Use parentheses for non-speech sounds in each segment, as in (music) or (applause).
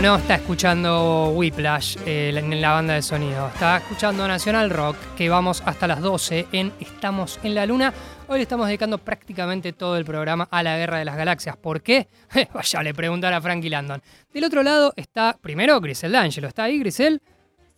No, no está escuchando Whiplash eh, en la banda de sonido. Está escuchando Nacional Rock, que vamos hasta las 12 en Estamos en la Luna. Hoy le estamos dedicando prácticamente todo el programa a la Guerra de las Galaxias. ¿Por qué? (laughs) Vaya, le preguntar a Frankie Landon. Del otro lado está, primero, Grisel D'Angelo. ¿Está ahí, Grisel?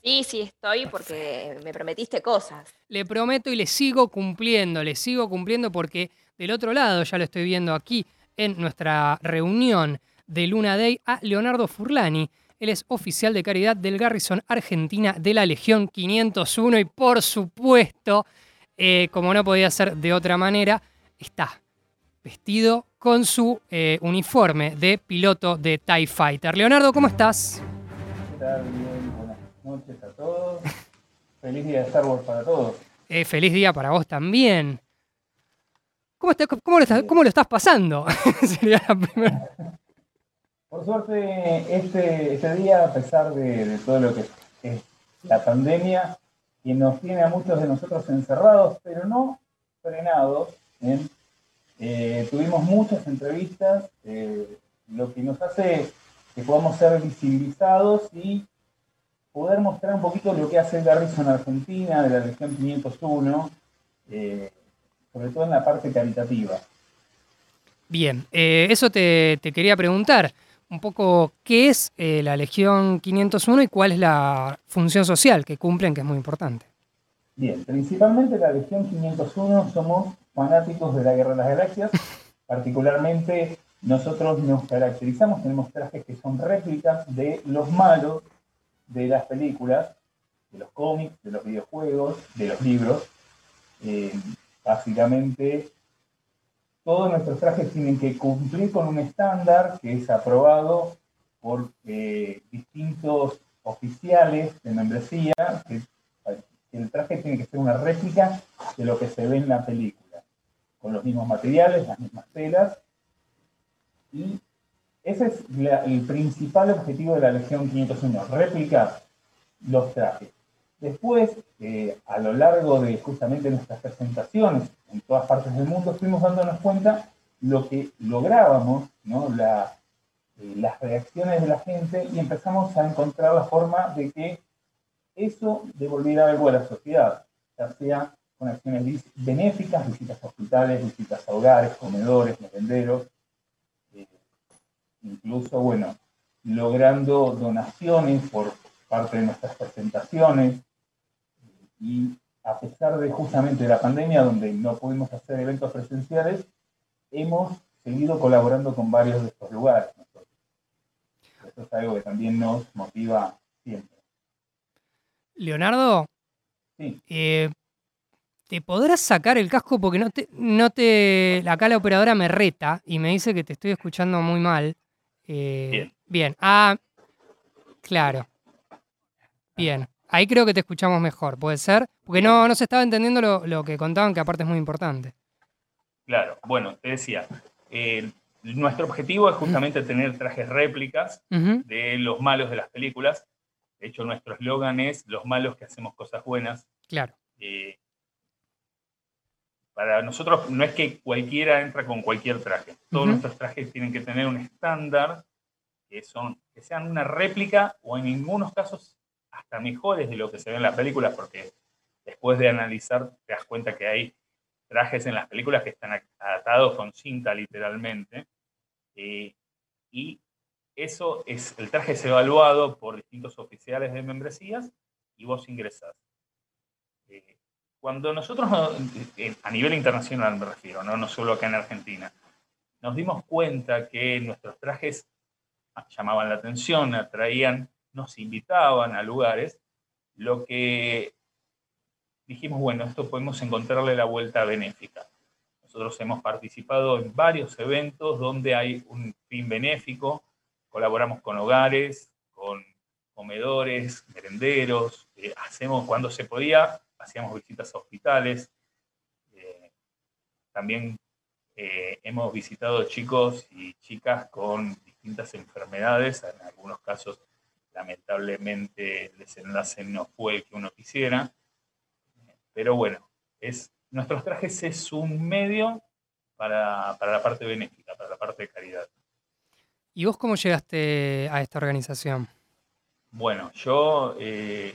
Sí, sí, estoy porque me prometiste cosas. Le prometo y le sigo cumpliendo, le sigo cumpliendo porque del otro lado, ya lo estoy viendo aquí en nuestra reunión de Luna Day, a Leonardo Furlani. Él es oficial de caridad del Garrison Argentina de la Legión 501 y por supuesto, eh, como no podía ser de otra manera, está vestido con su eh, uniforme de piloto de TIE Fighter. Leonardo, ¿cómo estás? ¿Qué tal? noches a todos. feliz día de Star Wars para todos. Eh, feliz día para vos también. ¿Cómo, cómo, lo, estás, cómo lo, estás, pasando? (laughs) Sería la primera. Por suerte, este, este día, a pesar de, todo lo que es la pandemia, que nos tiene a muchos de nosotros encerrados, pero no frenados, eh, tuvimos muchas entrevistas, eh, lo que nos hace que podamos ser visibilizados y poder mostrar un poquito lo que hace Garrison Argentina de la Legión 501, eh, sobre todo en la parte caritativa. Bien, eso te, quería preguntar un poco qué es eh, la Legión 501 y cuál es la función social que cumplen, que es muy importante. Bien, principalmente la Legión 501 somos fanáticos de la Guerra de las Galaxias, (laughs) particularmente nosotros nos caracterizamos, tenemos trajes que son réplicas de los malos de las películas, de los cómics, de los videojuegos, de los libros. Eh, básicamente, todos nuestros trajes tienen que cumplir con un estándar que es aprobado por eh, distintos oficiales de membresía, el traje tiene que ser una réplica de lo que se ve en la película, con los mismos materiales, las mismas telas, y ese es el principal objetivo de la Legión 501, replicar los trajes. Después, eh, a lo largo de justamente nuestras presentaciones en todas partes del mundo, fuimos dándonos cuenta lo que lográbamos, ¿no? Eh, las reacciones de la gente y empezamos a encontrar la forma de que eso devolviera algo a la sociedad, ya sea con acciones benéficas, visitas a hospitales, visitas a hogares, comedores, merenderos, incluso, bueno, logrando donaciones por parte de nuestras presentaciones y a pesar de justamente la pandemia donde no pudimos hacer eventos presenciales, hemos seguido colaborando con varios de estos lugares. Eso es algo que también nos motiva siempre. Leonardo, sí. Eh, ¿te podrás sacar el casco? Porque no te, no te. Acá la operadora me reta y me dice que te estoy escuchando muy mal. Eh, bien. bien. Ah, claro. Bien. Ahí creo que te escuchamos mejor, ¿puede ser? Porque no, no se estaba entendiendo lo, que contaban, que aparte es muy importante. Claro, bueno, te decía, nuestro objetivo es justamente tener trajes réplicas de los malos de las películas. De hecho, nuestro eslogan es los malos que hacemos cosas buenas. Claro. Eh, para nosotros no es que cualquiera entra con cualquier traje. Todos nuestros trajes tienen que tener un estándar que, son, que sean una réplica o en algunos casos hasta mejores de lo que se ve en las películas, porque después de analizar te das cuenta que hay trajes en las películas que están atados con cinta literalmente. Eh, y eso es, el traje es evaluado por distintos oficiales de membresías y vos ingresás. Eh, cuando nosotros, a nivel internacional me refiero, ¿no? no solo acá en Argentina, nos dimos cuenta que nuestros trajes llamaban la atención, atraían, nos invitaban a lugares, lo que dijimos, bueno, esto podemos encontrarle la vuelta benéfica. Nosotros hemos participado en varios eventos donde hay un fin benéfico, colaboramos con hogares, con comedores, merenderos, eh, hacemos cuando se podía, hacíamos visitas a hospitales. Eh, también eh, hemos visitado chicos y chicas con distintas enfermedades. En algunos casos, lamentablemente, el desenlace no fue el que uno quisiera. Pero bueno, es, nuestros trajes es un medio para, para la parte benéfica, para la parte de caridad. ¿Y vos cómo llegaste a esta organización? Bueno, yo eh,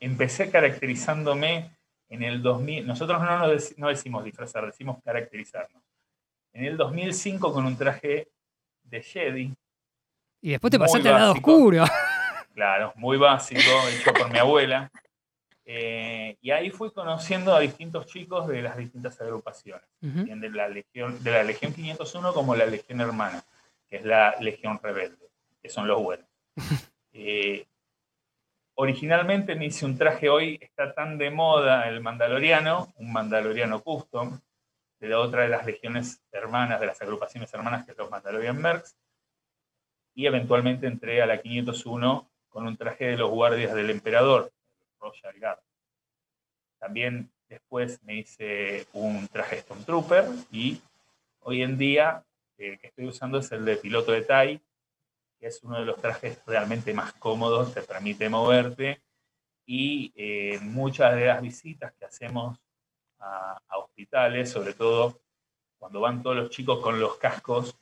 empecé caracterizándome en el 2000. Nosotros no, no decimos disfrazar, decimos caracterizarnos. En el 2005 con un traje de Jedi. Y después te pasaste al lado oscuro. Claro, muy básico, hecho por mi abuela. Eh, y ahí fui conociendo a distintos chicos de las distintas agrupaciones, de, la Legión, de la Legión 501 como la Legión Hermana, que es la Legión Rebelde, que son los buenos. (laughs) Eh, originalmente me hice un traje, hoy está tan de moda el mandaloriano, un mandaloriano custom, de la otra de las legiones hermanas, de las agrupaciones hermanas, que es los Mandalorian Mercs, y eventualmente entré a la 501 con un traje de los guardias del emperador, Royal Guard. También después me hice un traje Stormtrooper y hoy en día el que estoy usando es el de piloto de TIE, que es uno de los trajes realmente más cómodos, te permite moverte y eh, muchas de las visitas que hacemos a, hospitales, sobre todo cuando van todos los chicos con los cascos,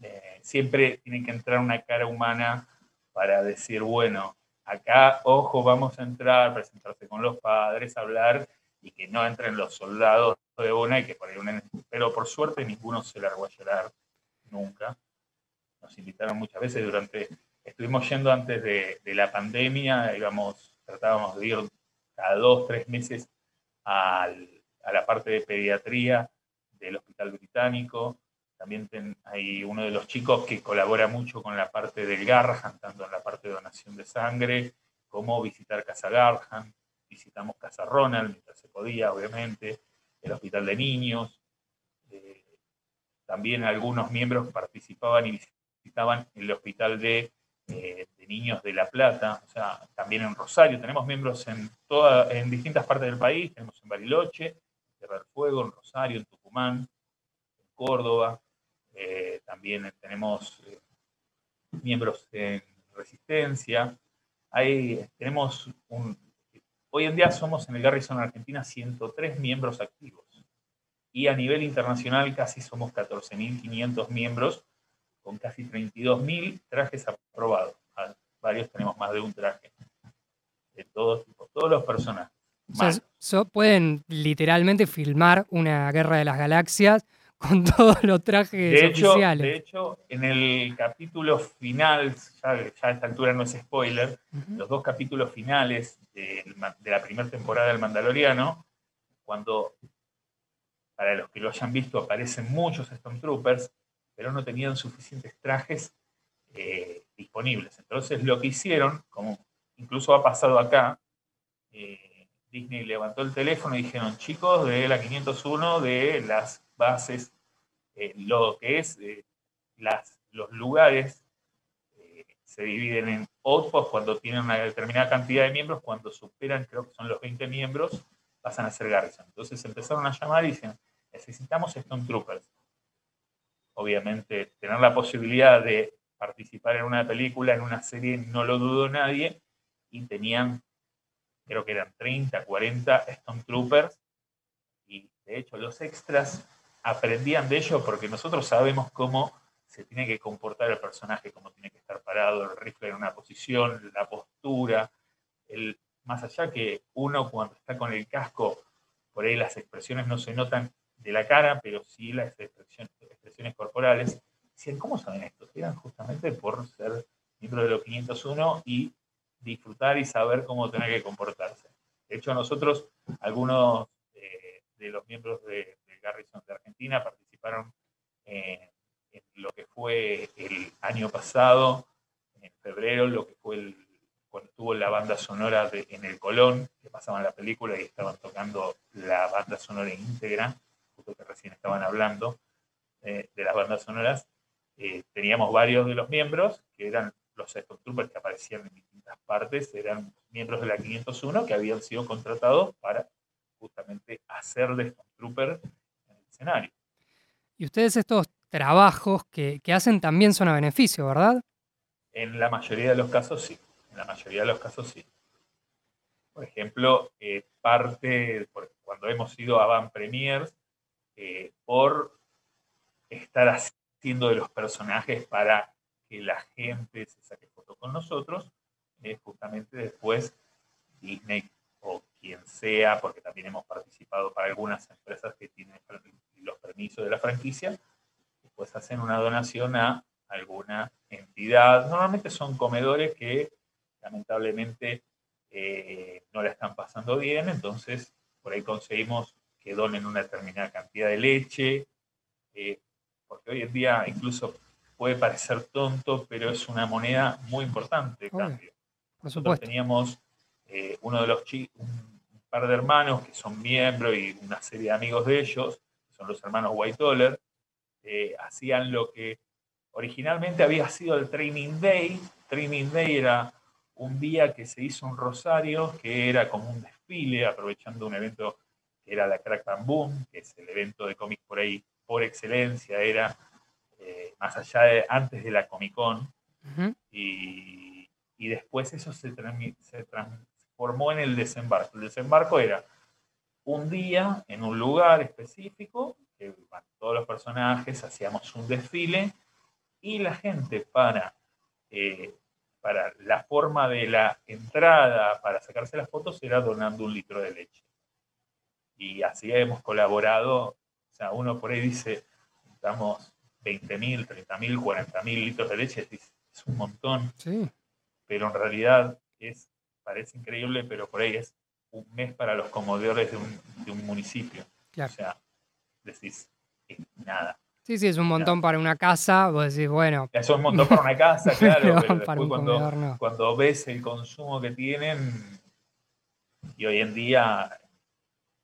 eh, siempre tienen que entrar una cara humana para decir, bueno, acá, ojo, vamos a entrar, presentarse con los padres, hablar y que no entren los soldados de una y que por ahí un... Pero por suerte ninguno se largó a llorar nunca. Nos invitaron muchas veces durante... Estuvimos yendo antes de, la pandemia, íbamos, tratábamos de ir cada dos, tres meses a la parte de pediatría del Hospital Británico, también hay uno de los chicos que colabora mucho con la parte del Garrahan, tanto en la parte de donación de sangre como visitar Casa Garrahan. Visitamos Casa Ronald mientras se podía, obviamente, el Hospital de Niños. Eh, también algunos miembros participaban y visitaban el Hospital de, eh, de, Niños de La Plata, o sea, también en Rosario. Tenemos miembros en, toda, en distintas partes del país, tenemos en Bariloche, en Tierra del Fuego, en Rosario, en Tucumán, en Córdoba, eh, también tenemos eh, miembros en resistencia. Ahí tenemos un, hoy en día somos en el Garrison Argentina 103 miembros activos y a nivel internacional casi somos 14.500 miembros con casi 32.000 trajes aprobados. Varios tenemos más de un traje de todos tipos, todos los personajes. pueden literalmente filmar una guerra de las galaxias con (laughs) todos los trajes de oficiales. De hecho, en el capítulo final, ya, a esta altura no es spoiler, los dos capítulos finales de, la primera temporada del Mandaloriano, cuando, para los que lo hayan visto, aparecen muchos Stormtroopers, pero no tenían suficientes trajes eh, disponibles. Entonces lo que hicieron, como incluso ha pasado acá, eh, Disney levantó el teléfono y dijeron, chicos de la 501, de las bases, eh, lo que es eh, las, los lugares eh, se dividen en outposts cuando tienen una determinada cantidad de miembros, cuando superan, creo que son los 20 miembros, pasan a ser Garrison. Entonces empezaron a llamar y dicen, necesitamos Troopers. Obviamente, tener la posibilidad de participar en una película, en una serie, no lo dudó nadie, y tenían, creo que eran 30, 40 Troopers y de hecho los extras aprendían de ello porque nosotros sabemos cómo se tiene que comportar el personaje, cómo tiene que estar parado, el rifle en una posición, la postura, el, más allá que uno cuando está con el casco, por ahí las expresiones no se notan de la cara, pero sí las expresiones, expresiones corporales. Decían, ¿cómo saben esto? Eran justamente por ser miembro de los 501 y disfrutar y saber cómo tener que comportarse. De hecho, nosotros, algunos eh, de los miembros de, Garrison de Argentina, participaron en lo que fue el año pasado, en febrero, lo que fue el, cuando estuvo la banda sonora de, en el Colón, que pasaban la película y estaban tocando la banda sonora íntegra, justo que recién estaban hablando eh, de las bandas sonoras, eh, teníamos varios de los miembros que eran los Troopers que aparecían en distintas partes, eran miembros de la 501 que habían sido contratados para justamente hacer de Trooper y ustedes estos trabajos que, hacen también son a beneficio, ¿verdad? En la mayoría de los casos sí. En la mayoría de los casos sí. Por ejemplo, eh, parte, cuando hemos ido a Van Premiers, eh, por estar haciendo de los personajes para que la gente se saque fotos con nosotros, es justamente después Disney o quien sea, porque también hemos participado para algunas empresas que de la franquicia, pues hacen una donación a alguna entidad. Normalmente son comedores que lamentablemente eh, no la están pasando bien, entonces por ahí conseguimos que donen una determinada cantidad de leche, eh, porque hoy en día incluso puede parecer tonto, pero es una moneda muy importante de cambio. Nosotros teníamos eh, uno de los un par de hermanos que son miembros y una serie de amigos de ellos, hermanos White eh, hacían lo que originalmente había sido el Training Day. Training Day era un día que se hizo un rosario, que era como un desfile, aprovechando un evento que era la Crack and Boom, que es el evento de cómics por ahí por excelencia, era eh, más allá de antes de la Comic Con. y, y, después eso se, se transformó en el desembarco. El desembarco era un día en un lugar específico, que todos los personajes hacíamos un desfile y la gente para, eh, para la forma de la entrada, para sacarse las fotos, era donando un litro de leche. Y así hemos colaborado, o sea, uno por ahí dice, damos 20.000, 30.000, 40.000 litros de leche, es, un montón, sí. pero en realidad es, parece increíble, pero por ahí es un mes para los comodores de un, de un municipio. O sea, decís, nada. Sí, sí, es un montón para una casa, vos decís, bueno. Es un montón para una casa, claro, pero, después cuando, cuando ves el consumo que tienen, y hoy en día,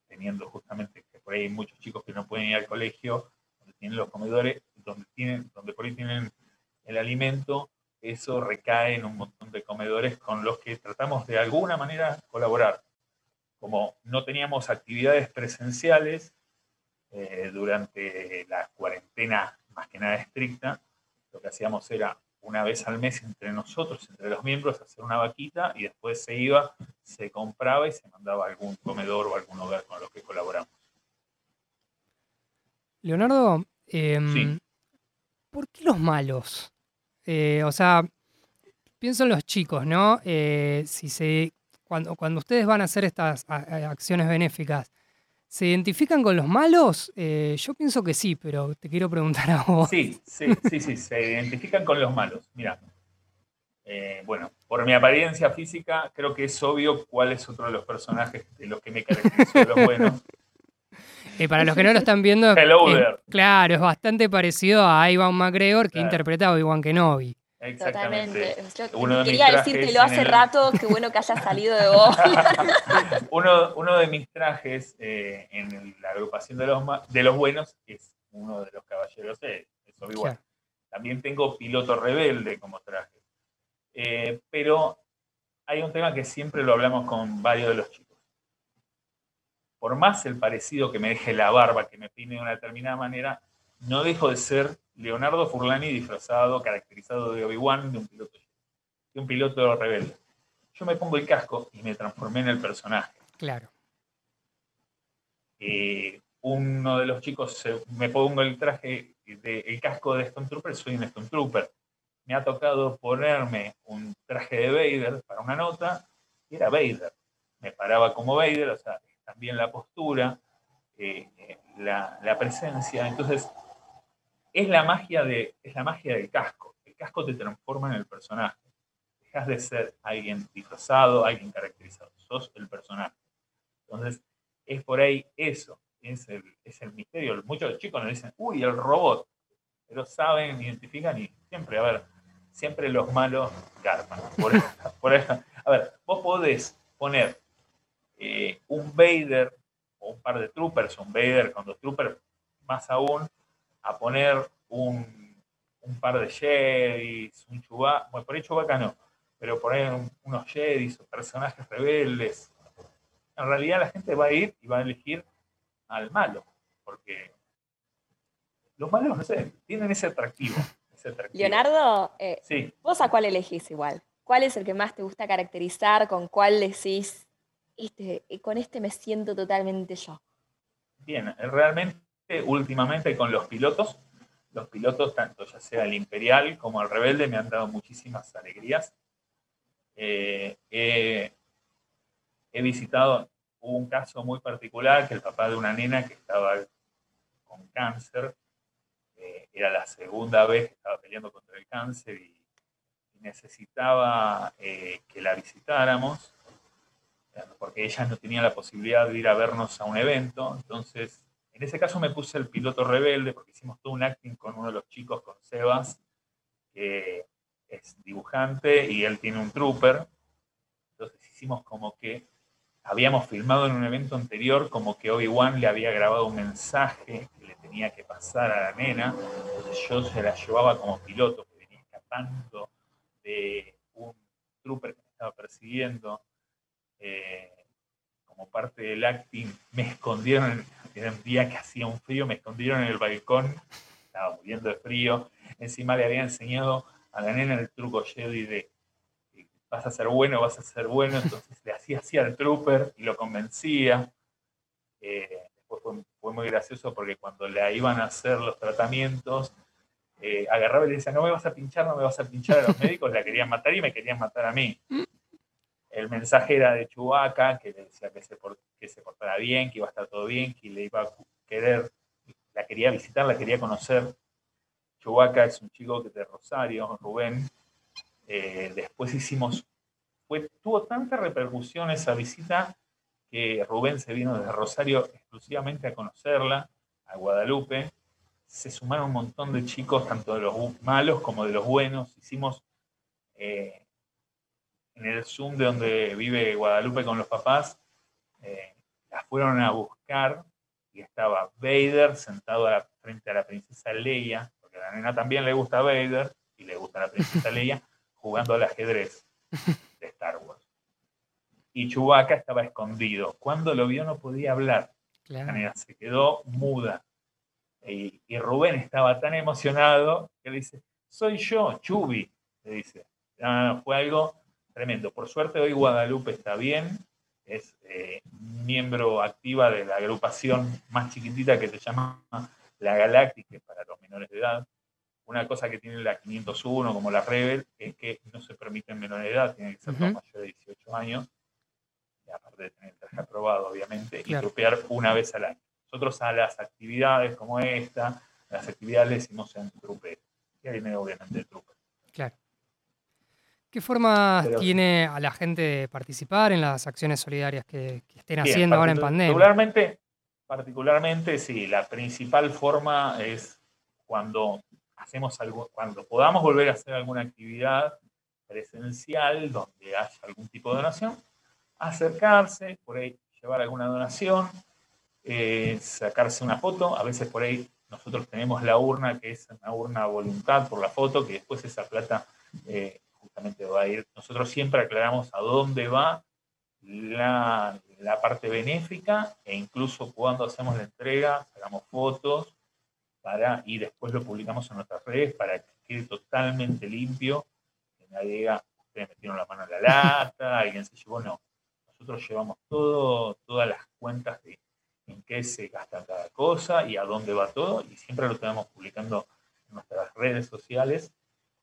teniendo justamente que por ahí hay muchos chicos que no pueden ir al colegio, donde tienen los comedores, donde, tienen, donde por ahí tienen el alimento, eso recae en un montón de comedores con los que tratamos de alguna manera colaborar. Como no teníamos actividades presenciales, eh, durante la cuarentena más que nada estricta, lo que hacíamos era una vez al mes entre nosotros, entre los miembros, hacer una vaquita y después se iba, se compraba y se mandaba a algún comedor o algún hogar con los que colaboramos. Leonardo, em, ¿por qué los malos? Eh, o sea, pienso en los chicos, ¿no? Eh, si se, cuando, cuando ustedes van a hacer estas acciones benéficas, ¿Se identifican con los malos? Eh, yo pienso que sí, pero te quiero preguntar a vos. Sí, sí, sí, sí, se identifican con los malos. Mira, eh, bueno, por mi apariencia física, creo que es obvio cuál es otro de los personajes de los que me caracterizo de los buenos. (laughs) Eh, para los que no lo están viendo, claro, es bastante parecido a Ivan McGregor que interpretaba a Obi-Wan Kenobi. Exactamente. Totalmente. quería decírtelo hace rato, qué bueno que haya salido de vos. (laughs) uno, uno, de mis trajes eh, en la agrupación de los, de los buenos es uno de los caballeros de Obi-Wan. También tengo piloto rebelde como traje. Eh, pero hay un tema que siempre lo hablamos con varios de los chicos. Por más el parecido que me deje la barba, que me pine de una determinada manera, no dejo de ser Leonardo Furlani disfrazado, caracterizado de Obi-Wan, de un piloto, de un piloto rebelde. Yo me pongo el casco y me transformé en el personaje. Claro. Eh, uno de los chicos, me pongo el traje, de, el casco de Stone Trooper, soy un Stone Trooper. Me ha tocado ponerme un traje de Vader para una nota y era Vader. Me paraba como Vader, o sea, también la postura, eh, eh, la, la presencia. Entonces, es la magia, de, es la magia del casco. El casco te transforma en el personaje. Dejas de ser alguien disfrazado, alguien caracterizado. Sos el personaje. Entonces, es por ahí eso. Es el, es el misterio. Muchos chicos nos dicen, uy, el robot. Pero saben, identifican y siempre, a ver, siempre los malos garpan. Por, (laughs) a ver, vos podés poner eh, un Vader o un par de troopers, un Vader con dos troopers, más aún, a poner un, par de Jedis, un Chewbacca, bueno, por ahí Chewbacca no, pero poner unos Jedis o personajes rebeldes. En realidad la gente va a ir y va a elegir al malo, porque los malos, no sé, tienen ese atractivo. Leonardo, eh, ¿vos a cuál elegís igual? ¿Cuál es el que más te gusta caracterizar? ¿Con cuál decís, este, con este me siento totalmente yo? Bien, realmente últimamente con los pilotos, los pilotos, tanto ya sea el Imperial como el Rebelde, me han dado muchísimas alegrías. Eh, he visitado, un caso muy particular, que el papá de una nena que estaba con cáncer, eh, era la segunda vez que estaba peleando contra el cáncer y, necesitaba eh, que la visitáramos, porque ella no tenía la posibilidad de ir a vernos a un evento, entonces en ese caso me puse el piloto rebelde porque hicimos todo un acting con uno de los chicos, con Sebas, que es dibujante y él tiene un trooper. Entonces hicimos como que habíamos filmado en un evento anterior como que Obi-Wan le había grabado un mensaje que le tenía que pasar a la nena. Entonces yo se la llevaba como piloto que venía escapando de un trooper que me estaba persiguiendo. Eh, como parte del acting, me escondieron, en un día que hacía un frío, me escondieron en el balcón, estaba muriendo de frío. Encima le había enseñado a la nena el truco Jedi de vas a ser bueno, vas a ser bueno, (laughs) entonces le hacía así al trooper y lo convencía. Eh, después fue, muy gracioso porque cuando le iban a hacer los tratamientos, eh, agarraba y le decía, no me vas a pinchar, no me vas a pinchar a los (laughs) médicos, la querían matar y me querían matar a mí. El mensaje era de Chubaca, que le decía que se, que se portara bien, que iba a estar todo bien, que le iba a querer, la quería visitar, la quería conocer. Chubaca es un chico de Rosario, Rubén, eh, después hicimos, fue, tuvo tanta repercusión esa visita que Rubén se vino desde Rosario exclusivamente a conocerla, a Guadalupe. Se sumaron un montón de chicos, tanto de los malos como de los buenos. Hicimos eh, en el Zoom de donde vive Guadalupe con los papás, eh, la fueron a buscar y estaba Vader sentado frente a la princesa Leia, porque a la nena también le gusta Vader y le gusta la princesa Leia (laughs) jugando al ajedrez de Star Wars. Y Chewbacca estaba escondido. Cuando lo vio no podía hablar. Se quedó muda. Y, Rubén estaba tan emocionado que le dice, soy yo, Chubi, le dice. Ah, fue algo tremendo. Por suerte hoy Guadalupe está bien, es eh, miembro activa de la agrupación más chiquitita que se llama La Galáctica para los menores de edad. Una cosa que tiene la 501 como la Rebel es que no se permite en menor de edad, tiene que ser mayor de 18 años, y aparte de tener el traje aprobado, obviamente, y trupear una vez al año. Nosotros a las actividades como esta, las actividades le decimos en trupe, y ahí viene obviamente el trupe. Claro. ¿Qué forma tiene a la gente de participar en las acciones solidarias que, estén haciendo ahora en pandemia? Particularmente, particularmente, sí, la principal forma es cuando hacemos algo, cuando podamos volver a hacer alguna actividad presencial donde haya algún tipo de donación, acercarse, por ahí llevar alguna donación, eh, sacarse una foto, a veces por ahí nosotros tenemos la urna que es una urna voluntad por la foto, que después esa plata eh, nosotros siempre aclaramos a dónde va la, parte benéfica e incluso cuando hacemos la entrega, sacamos fotos y después lo publicamos en nuestras redes para que quede totalmente limpio, que nadie diga, ustedes metieron la mano en la lata, (laughs) alguien se llevó, no. Nosotros llevamos todas las cuentas de en qué se gasta cada cosa y a dónde va todo, y siempre lo tenemos publicando en nuestras redes sociales.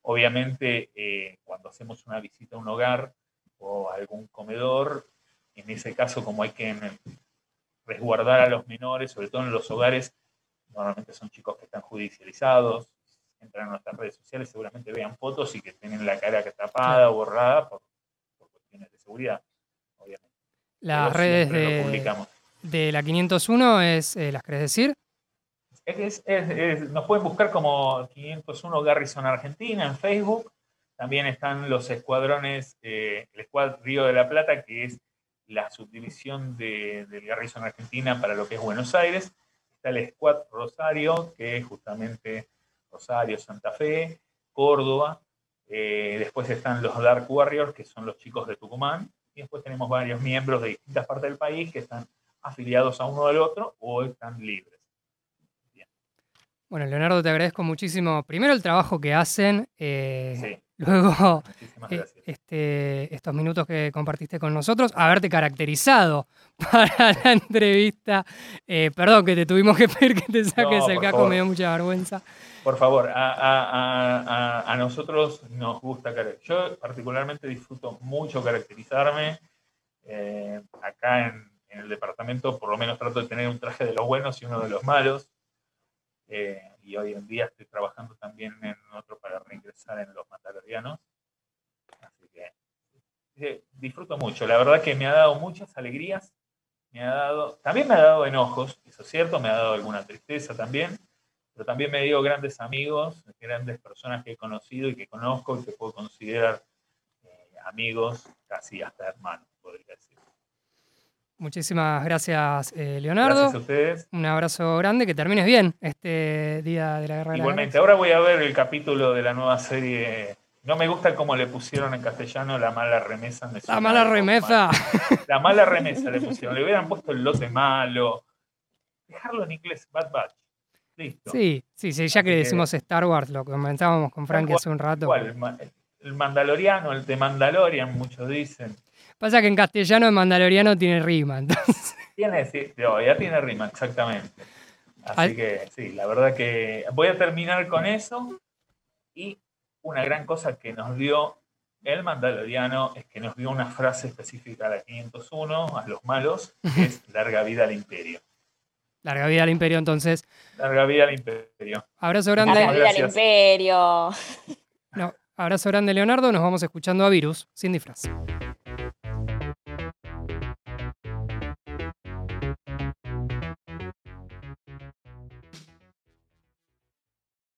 Obviamente, eh, cuando hacemos una visita a un hogar o a algún comedor, en ese caso, como hay que resguardar a los menores, sobre todo en los hogares, normalmente son chicos que están judicializados, entran a nuestras redes sociales, seguramente vean fotos y que tienen la cara tapada o borrada por, cuestiones de seguridad, obviamente. Las redes de, la 501 es, eh, ¿las querés decir? Nos pueden buscar como 501 Garrison Argentina en Facebook. También están los escuadrones, eh, el Escuad Río de la Plata, que es la subdivisión de, del Garrison Argentina para lo que es Buenos Aires el Squad Rosario, que es justamente Rosario, Santa Fe, Córdoba. Eh, después están los Dark Warriors, que son los chicos de Tucumán. Y después tenemos varios miembros de distintas partes del país que están afiliados a uno del otro o están libres. Bueno, Leonardo, te agradezco muchísimo. Primero el trabajo que hacen, eh, luego eh, este, estos minutos que compartiste con nosotros, haberte caracterizado (laughs) para la entrevista. Eh, perdón que te tuvimos que pedir que te saques el caco, me dio mucha vergüenza. Por favor, a, nosotros nos gusta, yo particularmente disfruto mucho caracterizarme. Acá en, el departamento por lo menos trato de tener un traje de los buenos y uno de los malos. Y hoy en día estoy trabajando también en otro para reingresar en los mandalorianos disfruto mucho. La verdad que me ha dado muchas alegrías. Me ha dado, también me ha dado enojos, eso es cierto, me ha dado alguna tristeza también, pero también me dio grandes amigos, grandes personas que he conocido y que conozco y que puedo considerar eh, amigos, casi hasta hermanos, podría decir. Muchísimas gracias, eh, Leonardo. Gracias a ustedes. Un abrazo grande, que termines bien este día de la guerra. Igualmente, ahora voy a ver el capítulo de la nueva serie no me gusta cómo le pusieron en castellano la mala remesa. La mala remesa. La mala remesa le pusieron. Le hubieran puesto el lote malo. Dejarlo en inglés, Bad Batch. Listo. Sí, sí, sí, ya que decimos Star Wars, lo comentábamos con Frankie hace un rato. El, Mandaloriano, el de Mandalorian, muchos dicen. Pasa que en castellano el Mandaloriano tiene rima, entonces. Tiene, sí, ya tiene rima, exactamente. Así que sí, la verdad que voy a terminar con eso y una gran cosa que nos dio el Mandaloriano es que nos dio una frase específica a la 501, a los malos, que es (laughs) larga vida al imperio. Larga vida al imperio, entonces. Larga vida al imperio. Abrazo grande. Larga vida al imperio. No, abrazo grande, Leonardo. Nos vamos escuchando a Virus, sin disfraz.